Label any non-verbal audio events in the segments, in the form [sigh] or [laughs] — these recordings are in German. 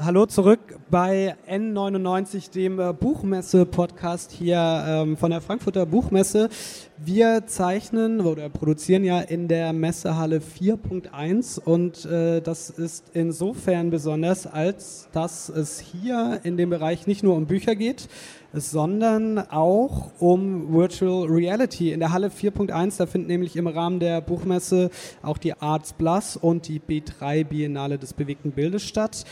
Hallo zurück bei N99, dem äh, Buchmesse-Podcast hier ähm, von der Frankfurter Buchmesse. Wir zeichnen oder produzieren ja in der Messehalle 4.1 und äh, das ist insofern besonders, als dass es hier in dem Bereich nicht nur um Bücher geht, sondern auch um Virtual Reality. In der Halle 4.1, da finden nämlich im Rahmen der Buchmesse auch die Arts Plus und die B3 Biennale des bewegten Bildes statt.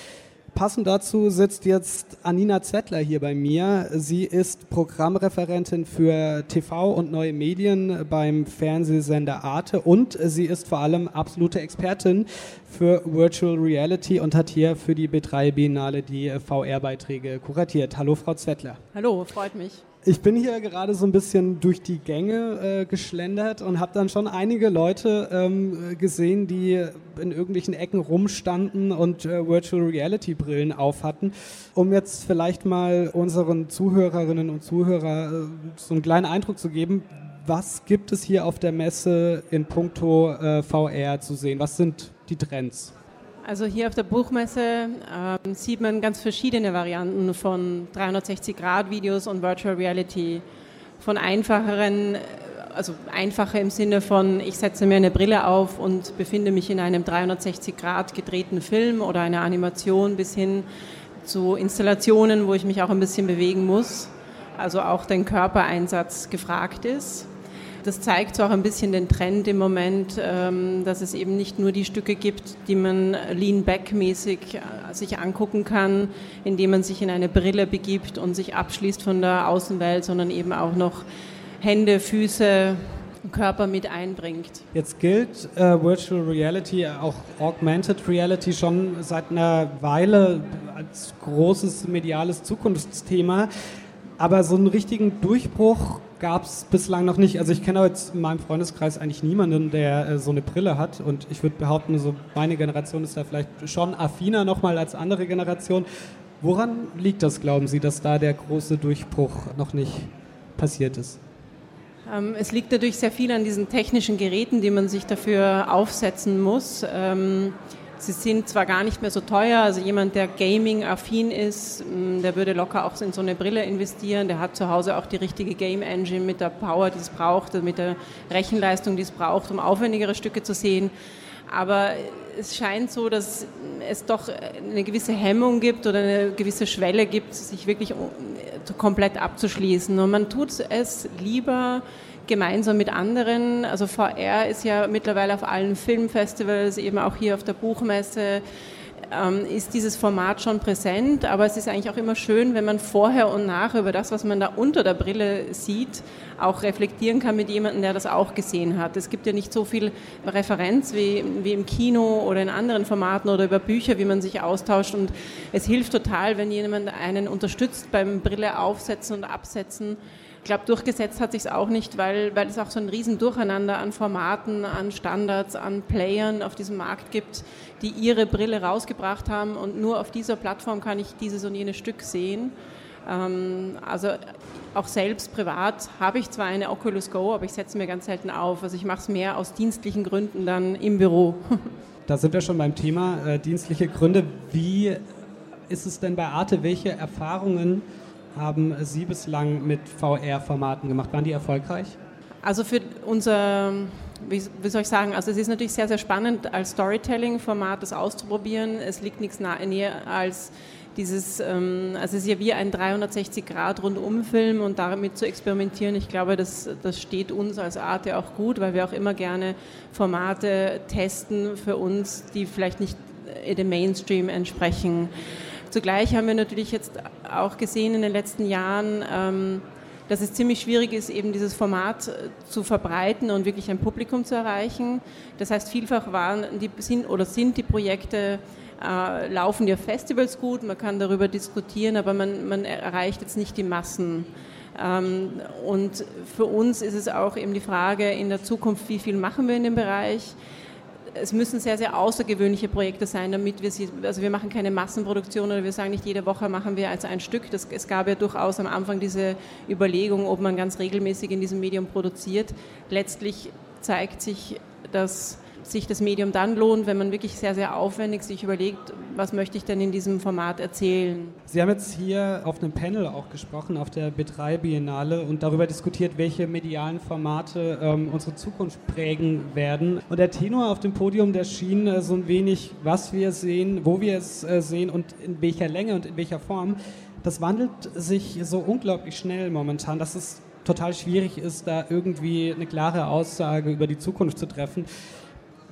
Passend dazu sitzt jetzt Anina Zettler hier bei mir. Sie ist Programmreferentin für TV und neue Medien beim Fernsehsender Arte und sie ist vor allem absolute Expertin für Virtual Reality und hat hier für die B3 Biennale die VR-Beiträge kuratiert. Hallo, Frau Zettler. Hallo, freut mich. Ich bin hier gerade so ein bisschen durch die Gänge äh, geschlendert und habe dann schon einige Leute ähm, gesehen, die in irgendwelchen Ecken rumstanden und äh, Virtual Reality Brillen auf hatten. Um jetzt vielleicht mal unseren Zuhörerinnen und Zuhörern äh, so einen kleinen Eindruck zu geben, was gibt es hier auf der Messe in puncto äh, VR zu sehen? Was sind die Trends? Also hier auf der Buchmesse äh, sieht man ganz verschiedene Varianten von 360-Grad-Videos und Virtual Reality. Von einfacheren, also einfacher im Sinne von, ich setze mir eine Brille auf und befinde mich in einem 360-Grad gedrehten Film oder einer Animation bis hin zu Installationen, wo ich mich auch ein bisschen bewegen muss. Also auch den Körpereinsatz gefragt ist das zeigt auch ein bisschen den Trend im Moment, ähm, dass es eben nicht nur die Stücke gibt, die man lean-back-mäßig äh, sich angucken kann, indem man sich in eine Brille begibt und sich abschließt von der Außenwelt, sondern eben auch noch Hände, Füße, Körper mit einbringt. Jetzt gilt äh, Virtual Reality, auch Augmented Reality schon seit einer Weile als großes mediales Zukunftsthema. Aber so einen richtigen Durchbruch gab es bislang noch nicht. Also ich kenne jetzt in meinem Freundeskreis eigentlich niemanden, der äh, so eine Brille hat. Und ich würde behaupten, so meine Generation ist da vielleicht schon affiner nochmal als andere Generation. Woran liegt das, glauben Sie, dass da der große Durchbruch noch nicht passiert ist? Ähm, es liegt natürlich sehr viel an diesen technischen Geräten, die man sich dafür aufsetzen muss. Ähm, Sie sind zwar gar nicht mehr so teuer, also jemand, der Gaming-affin ist, mm, der würde locker auch in so eine Brille investieren. Der hat zu Hause auch die richtige Game Engine mit der Power, die es braucht, mit der Rechenleistung, die es braucht, um aufwendigere Stücke zu sehen. Aber es scheint so, dass es doch eine gewisse Hemmung gibt oder eine gewisse Schwelle gibt, sich wirklich komplett abzuschließen. Und man tut es lieber gemeinsam mit anderen. Also VR ist ja mittlerweile auf allen Filmfestivals, eben auch hier auf der Buchmesse, ähm, ist dieses Format schon präsent, aber es ist eigentlich auch immer schön, wenn man vorher und nachher über das, was man da unter der Brille sieht, auch reflektieren kann mit jemandem, der das auch gesehen hat. Es gibt ja nicht so viel Referenz wie, wie im Kino oder in anderen Formaten oder über Bücher, wie man sich austauscht und es hilft total, wenn jemand einen unterstützt beim Brille aufsetzen und absetzen glaube, durchgesetzt hat sich es auch nicht, weil, weil es auch so ein Riesendurcheinander an Formaten, an Standards, an Playern auf diesem Markt gibt, die ihre Brille rausgebracht haben und nur auf dieser Plattform kann ich dieses und jenes Stück sehen. Ähm, also auch selbst privat habe ich zwar eine Oculus Go, aber ich setze mir ganz selten auf. Also ich mache es mehr aus dienstlichen Gründen dann im Büro. [laughs] Da sind wir schon beim Thema äh, dienstliche Gründe. Wie ist es denn bei Arte? Welche Erfahrungen haben Sie bislang mit VR-Formaten gemacht? Waren die erfolgreich? Also für unser, wie, wie, soll ich sagen, also es ist natürlich sehr, sehr spannend, als Storytelling-Format das auszuprobieren. Es liegt nichts näher als dieses, ähm, also es ist ja wie ein 360-Grad-Rundum-Film und damit zu experimentieren, ich glaube, das, das steht uns als Arte auch gut, weil wir auch immer gerne Formate testen für uns, die vielleicht nicht dem Mainstream entsprechen. Zugleich haben wir natürlich jetzt auch gesehen in den letzten Jahren, ähm, dass es ziemlich schwierig ist, eben dieses Format äh, zu verbreiten und wirklich ein Publikum zu erreichen. Das heißt, vielfach waren die, sind oder sind die Projekte äh, laufen ja Festivals gut, man kann darüber diskutieren, aber man, man erreicht jetzt nicht die Massen. Ähm, und für uns ist es auch eben die Frage in der Zukunft, wie viel machen wir in dem Bereich? Es müssen sehr, sehr außergewöhnliche Projekte sein, damit wir sie, also wir machen keine Massenproduktion oder wir sagen nicht jede Woche machen wir als ein Stück. Das, es gab ja durchaus am Anfang diese Überlegung, ob man ganz regelmäßig in diesem Medium produziert. Letztlich zeigt sich, dass sich das Medium dann lohnt, wenn man wirklich sehr, sehr aufwendig sich überlegt, was möchte ich denn in diesem Format erzählen. Sie haben jetzt hier auf einem Panel auch gesprochen, auf der B3 Biennale und darüber diskutiert, welche medialen Formate ähm, unsere Zukunft prägen werden. Und der Tenor auf dem Podium, der schien äh, so ein wenig, was wir sehen, wo wir es äh, sehen und in welcher Länge und in welcher Form. Das wandelt sich so unglaublich schnell momentan, dass es total schwierig ist, da irgendwie eine klare Aussage über die Zukunft zu treffen.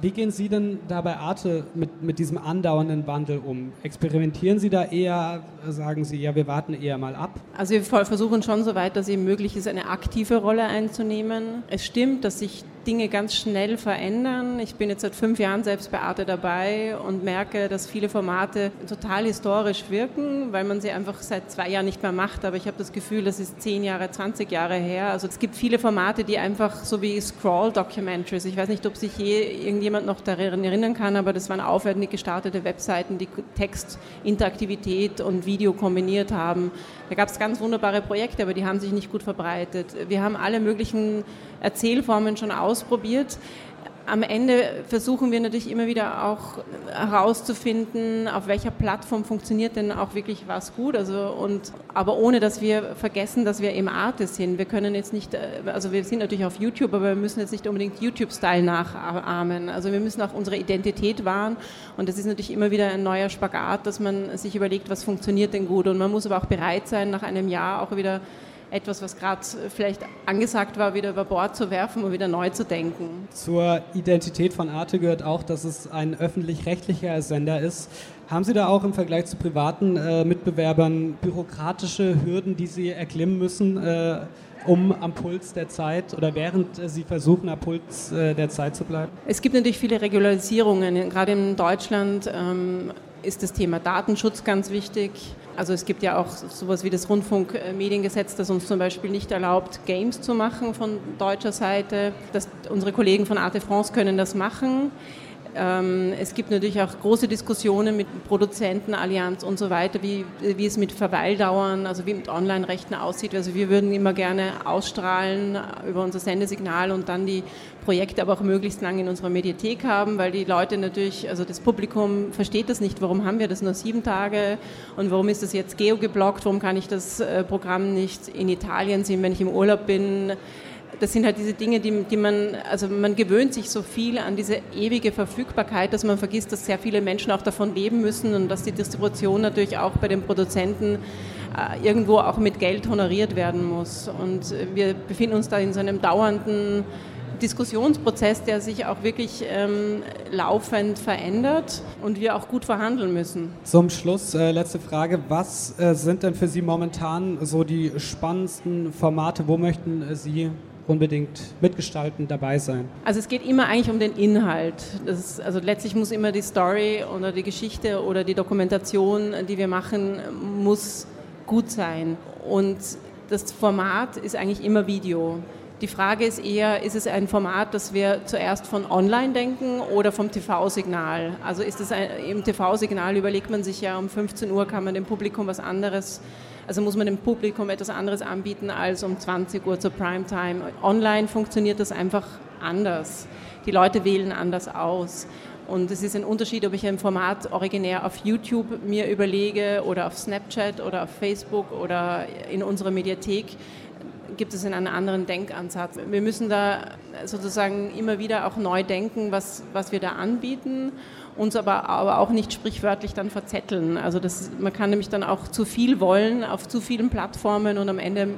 Wie gehen Sie denn da bei Arte mit, mit diesem andauernden Wandel um? Experimentieren Sie da eher, sagen Sie, ja, wir warten eher mal ab? Also wir versuchen schon, soweit das eben möglich ist, eine aktive Rolle einzunehmen. Es stimmt, dass sich Dinge ganz schnell verändern. Ich bin jetzt seit fünf Jahren selbst bei Arte dabei und merke, dass viele Formate total historisch wirken, weil man sie einfach seit zwei Jahren nicht mehr macht. Aber ich habe das Gefühl, das ist zehn Jahre, 20 Jahre her. Also es gibt viele Formate, die einfach so wie Scroll-Documentaries, ich weiß nicht, ob sich je irgendjemand noch daran erinnern kann, aber das waren aufwendig gestartete Webseiten, die Text, Interaktivität und Video kombiniert haben. Da gab es ganz wunderbare Projekte, aber die haben sich nicht gut verbreitet. Wir haben alle möglichen Erzählformen schon ausprobiert. Am Ende versuchen wir natürlich immer wieder auch herauszufinden, auf welcher Plattform funktioniert denn auch wirklich was gut. Also und, aber ohne, dass wir vergessen, dass wir eben Artists sind. Wir können jetzt nicht, also wir sind natürlich auf YouTube, aber wir müssen jetzt nicht unbedingt YouTube-Style nachahmen. Also wir müssen auch unsere Identität wahren. Und das ist natürlich immer wieder ein neuer Spagat, dass man sich überlegt, was funktioniert denn gut. Und man muss aber auch bereit sein, nach einem Jahr auch wieder etwas, was gerade vielleicht angesagt war, wieder über Bord zu werfen und wieder neu zu denken. Zur Identität von Arte gehört auch, dass es ein öffentlich-rechtlicher Sender ist. Haben Sie da auch im Vergleich zu privaten äh, Mitbewerbern bürokratische Hürden, die Sie erklimmen müssen, äh, um am Puls der Zeit oder während äh, Sie versuchen, am Puls äh, der Zeit zu bleiben? Es gibt natürlich viele Regularisierungen. Gerade in Deutschland ähm, ist das Thema Datenschutz ganz wichtig. Also es gibt ja auch sowas wie das Rundfunkmediengesetz, das uns zum Beispiel nicht erlaubt, Games zu machen von deutscher Seite. Das, unsere Kollegen von Arte France können das machen. Ähm, es gibt natürlich auch große Diskussionen mit Produzenten, Allianz und so weiter, wie, wie es mit Verweildauern, also wie mit Online-Rechten aussieht. Also wir würden immer gerne ausstrahlen über unser Sendesignal und dann die Projekte aber auch möglichst lang in unserer Mediathek haben, weil die Leute natürlich, also das Publikum versteht das nicht, warum haben wir das nur sieben Tage und warum ist das jetzt geogeblockt, warum kann ich das äh, Programm nicht in Italien sehen, wenn ich im Urlaub bin das sind halt diese Dinge, die, die man, also man gewöhnt sich so viel an diese ewige Verfügbarkeit, dass man vergisst, dass sehr viele Menschen auch davon leben müssen und dass die Distribution natürlich auch bei den Produzenten äh, irgendwo auch mit Geld honoriert werden muss. Und wir befinden uns da in so einem dauernden Diskussionsprozess, der sich auch wirklich ähm, laufend verändert und wir auch gut verhandeln müssen. Zum Schluss äh, letzte Frage. Was äh, sind denn für Sie momentan so die spannendsten Formate? Wo möchten äh, Sie unbedingt mitgestalten, dabei sein? Also es geht immer eigentlich um den Inhalt. Ist, also letztlich muss immer die Story oder die Geschichte oder die Dokumentation, die wir machen, muss gut sein. Und das Format ist eigentlich immer Video. Die Frage ist eher, ist es ein Format, das wir zuerst von online denken oder vom TV-Signal? Also ist es ein, im TV-Signal überlegt man sich ja, um 15 Uhr kann man dem Publikum was anderes also muss man dem Publikum etwas anderes anbieten als um 20 Uhr zur Primetime. Online funktioniert das einfach anders. Die Leute wählen anders aus. Und es ist ein Unterschied, ob ich ein Format originär auf YouTube mir überlege oder auf Snapchat oder auf Facebook oder in unserer Mediathek gibt es einen anderen Denkansatz. Wir müssen da sozusagen immer wieder auch neu denken, was, was wir da anbieten uns aber, aber auch nicht sprichwörtlich dann verzetteln. Also das, man kann nämlich dann auch zu viel wollen auf zu vielen Plattformen und am Ende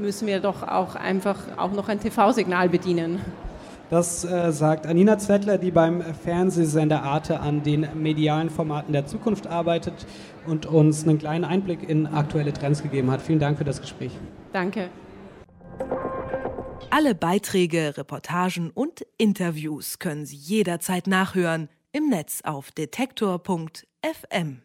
müssen wir doch auch einfach auch noch ein TV-Signal bedienen. Das äh, sagt Anina Zettler, die beim Fernsehsender Arte an den medialen Formaten der Zukunft arbeitet und uns einen kleinen Einblick in aktuelle Trends gegeben hat. Vielen Dank für das Gespräch. Danke. Alle Beiträge, Reportagen und Interviews können Sie jederzeit nachhören im Netz auf detektor.fm.